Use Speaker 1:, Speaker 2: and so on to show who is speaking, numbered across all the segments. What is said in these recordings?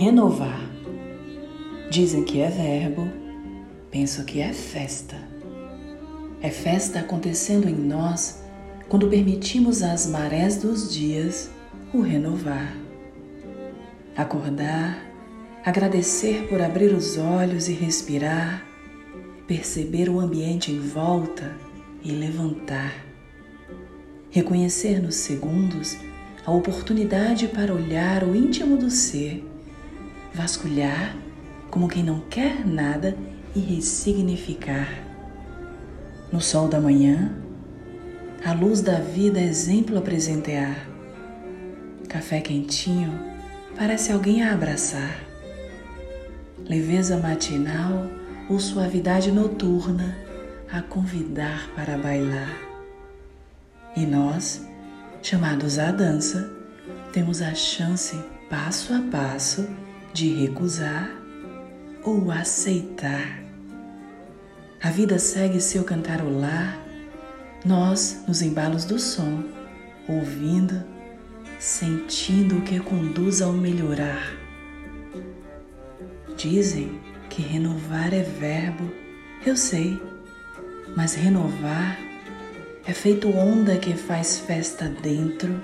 Speaker 1: renovar. Dizem que é verbo, penso que é festa. É festa acontecendo em nós quando permitimos às marés dos dias o renovar. Acordar, agradecer por abrir os olhos e respirar, perceber o ambiente em volta e levantar. Reconhecer nos segundos a oportunidade para olhar o íntimo do ser, vasculhar como quem não quer nada e ressignificar. No sol da manhã, a luz da vida exemplo a presentear. Café quentinho parece alguém a abraçar. Leveza matinal ou suavidade noturna a convidar para bailar. E nós, chamados à dança, temos a chance, passo a passo, de recusar ou aceitar. A vida segue seu cantarolar, nós nos embalos do som, ouvindo, sentindo o que conduz ao melhorar. Dizem que renovar é verbo, eu sei, mas renovar é feito onda que faz festa dentro,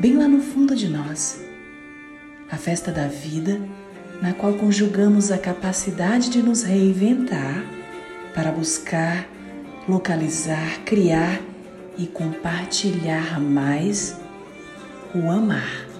Speaker 1: bem lá no fundo de nós. A festa da vida, na qual conjugamos a capacidade de nos reinventar para buscar, localizar, criar e compartilhar mais o amar.